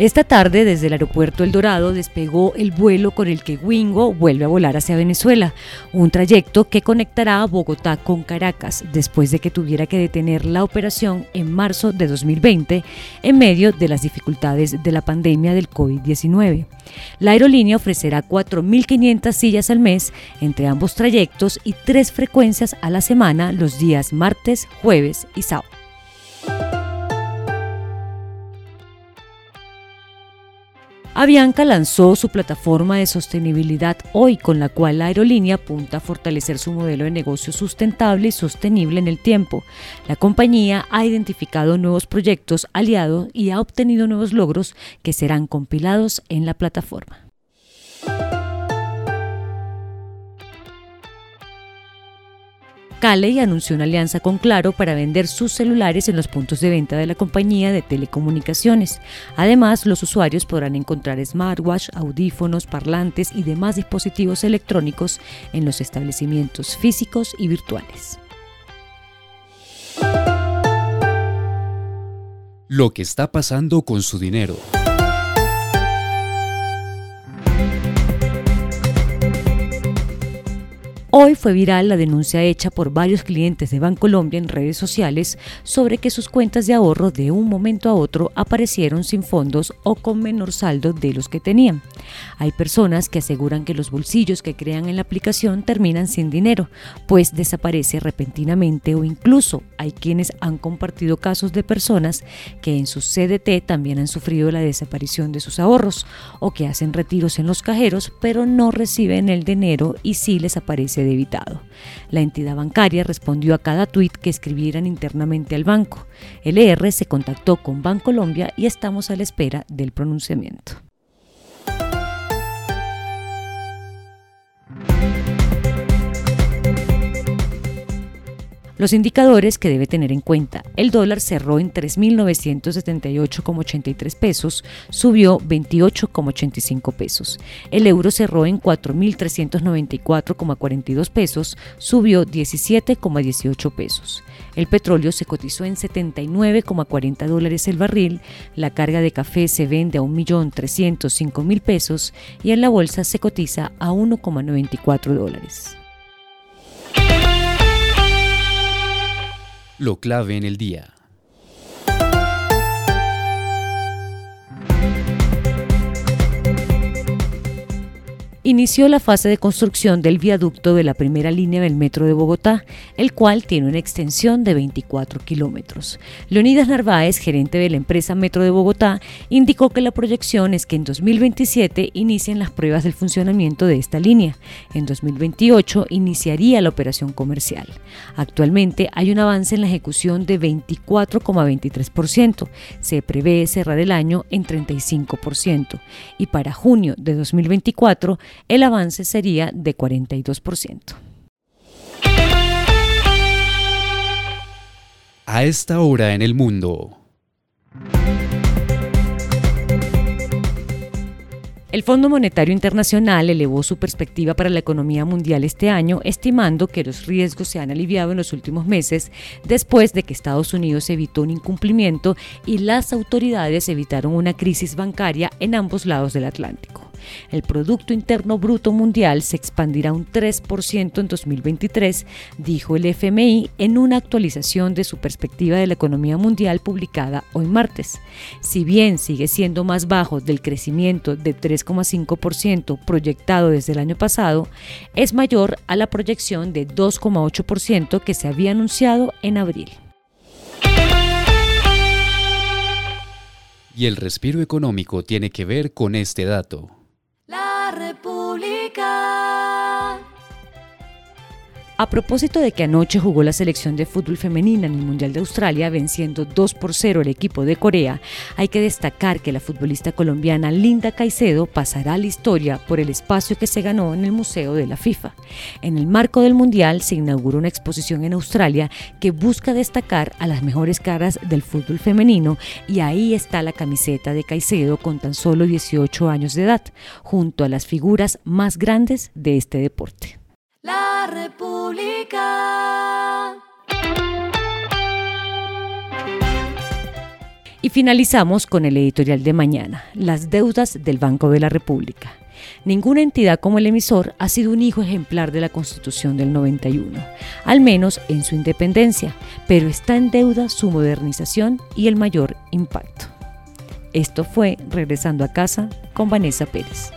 Esta tarde, desde el aeropuerto El Dorado, despegó el vuelo con el que Wingo vuelve a volar hacia Venezuela, un trayecto que conectará a Bogotá con Caracas, después de que tuviera que detener la operación en marzo de 2020 en medio de las dificultades de la pandemia del COVID-19. La aerolínea ofrecerá 4.500 sillas al mes entre ambos trayectos y tres frecuencias a la semana los días martes, jueves y sábado. Avianca lanzó su plataforma de sostenibilidad hoy, con la cual la aerolínea apunta a fortalecer su modelo de negocio sustentable y sostenible en el tiempo. La compañía ha identificado nuevos proyectos aliados y ha obtenido nuevos logros que serán compilados en la plataforma. Caley anunció una alianza con Claro para vender sus celulares en los puntos de venta de la compañía de telecomunicaciones. Además, los usuarios podrán encontrar smartwatch, audífonos, parlantes y demás dispositivos electrónicos en los establecimientos físicos y virtuales. Lo que está pasando con su dinero. Hoy fue viral la denuncia hecha por varios clientes de Bancolombia en redes sociales sobre que sus cuentas de ahorro de un momento a otro aparecieron sin fondos o con menor saldo de los que tenían. Hay personas que aseguran que los bolsillos que crean en la aplicación terminan sin dinero, pues desaparece repentinamente o incluso hay quienes han compartido casos de personas que en su CDT también han sufrido la desaparición de sus ahorros o que hacen retiros en los cajeros pero no reciben el dinero y sí les aparece debitado. La entidad bancaria respondió a cada tuit que escribieran internamente al banco. El ER se contactó con Bancolombia y estamos a la espera del pronunciamiento. Los indicadores que debe tener en cuenta. El dólar cerró en 3.978,83 pesos, subió 28,85 pesos. El euro cerró en 4.394,42 pesos, subió 17,18 pesos. El petróleo se cotizó en 79,40 dólares el barril, la carga de café se vende a 1.305.000 pesos y en la bolsa se cotiza a 1,94 dólares. Lo clave en el día. Inició la fase de construcción del viaducto de la primera línea del metro de Bogotá, el cual tiene una extensión de 24 kilómetros. Leonidas Narváez, gerente de la empresa Metro de Bogotá, indicó que la proyección es que en 2027 inicien las pruebas del funcionamiento de esta línea. En 2028 iniciaría la operación comercial. Actualmente hay un avance en la ejecución de 24,23%. Se prevé cerrar el año en 35% y para junio de 2024 el avance sería de 42%. A esta hora en el mundo. El Fondo Monetario Internacional elevó su perspectiva para la economía mundial este año, estimando que los riesgos se han aliviado en los últimos meses después de que Estados Unidos evitó un incumplimiento y las autoridades evitaron una crisis bancaria en ambos lados del Atlántico. El Producto Interno Bruto Mundial se expandirá un 3% en 2023, dijo el FMI en una actualización de su perspectiva de la economía mundial publicada hoy martes. Si bien sigue siendo más bajo del crecimiento de 3,5% proyectado desde el año pasado, es mayor a la proyección de 2,8% que se había anunciado en abril. Y el respiro económico tiene que ver con este dato. La A propósito de que anoche jugó la selección de fútbol femenina en el Mundial de Australia venciendo 2 por 0 el equipo de Corea, hay que destacar que la futbolista colombiana Linda Caicedo pasará a la historia por el espacio que se ganó en el Museo de la FIFA. En el marco del Mundial se inauguró una exposición en Australia que busca destacar a las mejores caras del fútbol femenino y ahí está la camiseta de Caicedo con tan solo 18 años de edad, junto a las figuras más grandes de este deporte. República. Y finalizamos con el editorial de mañana, las deudas del Banco de la República. Ninguna entidad como el emisor ha sido un hijo ejemplar de la Constitución del 91, al menos en su independencia, pero está en deuda su modernización y el mayor impacto. Esto fue Regresando a casa con Vanessa Pérez.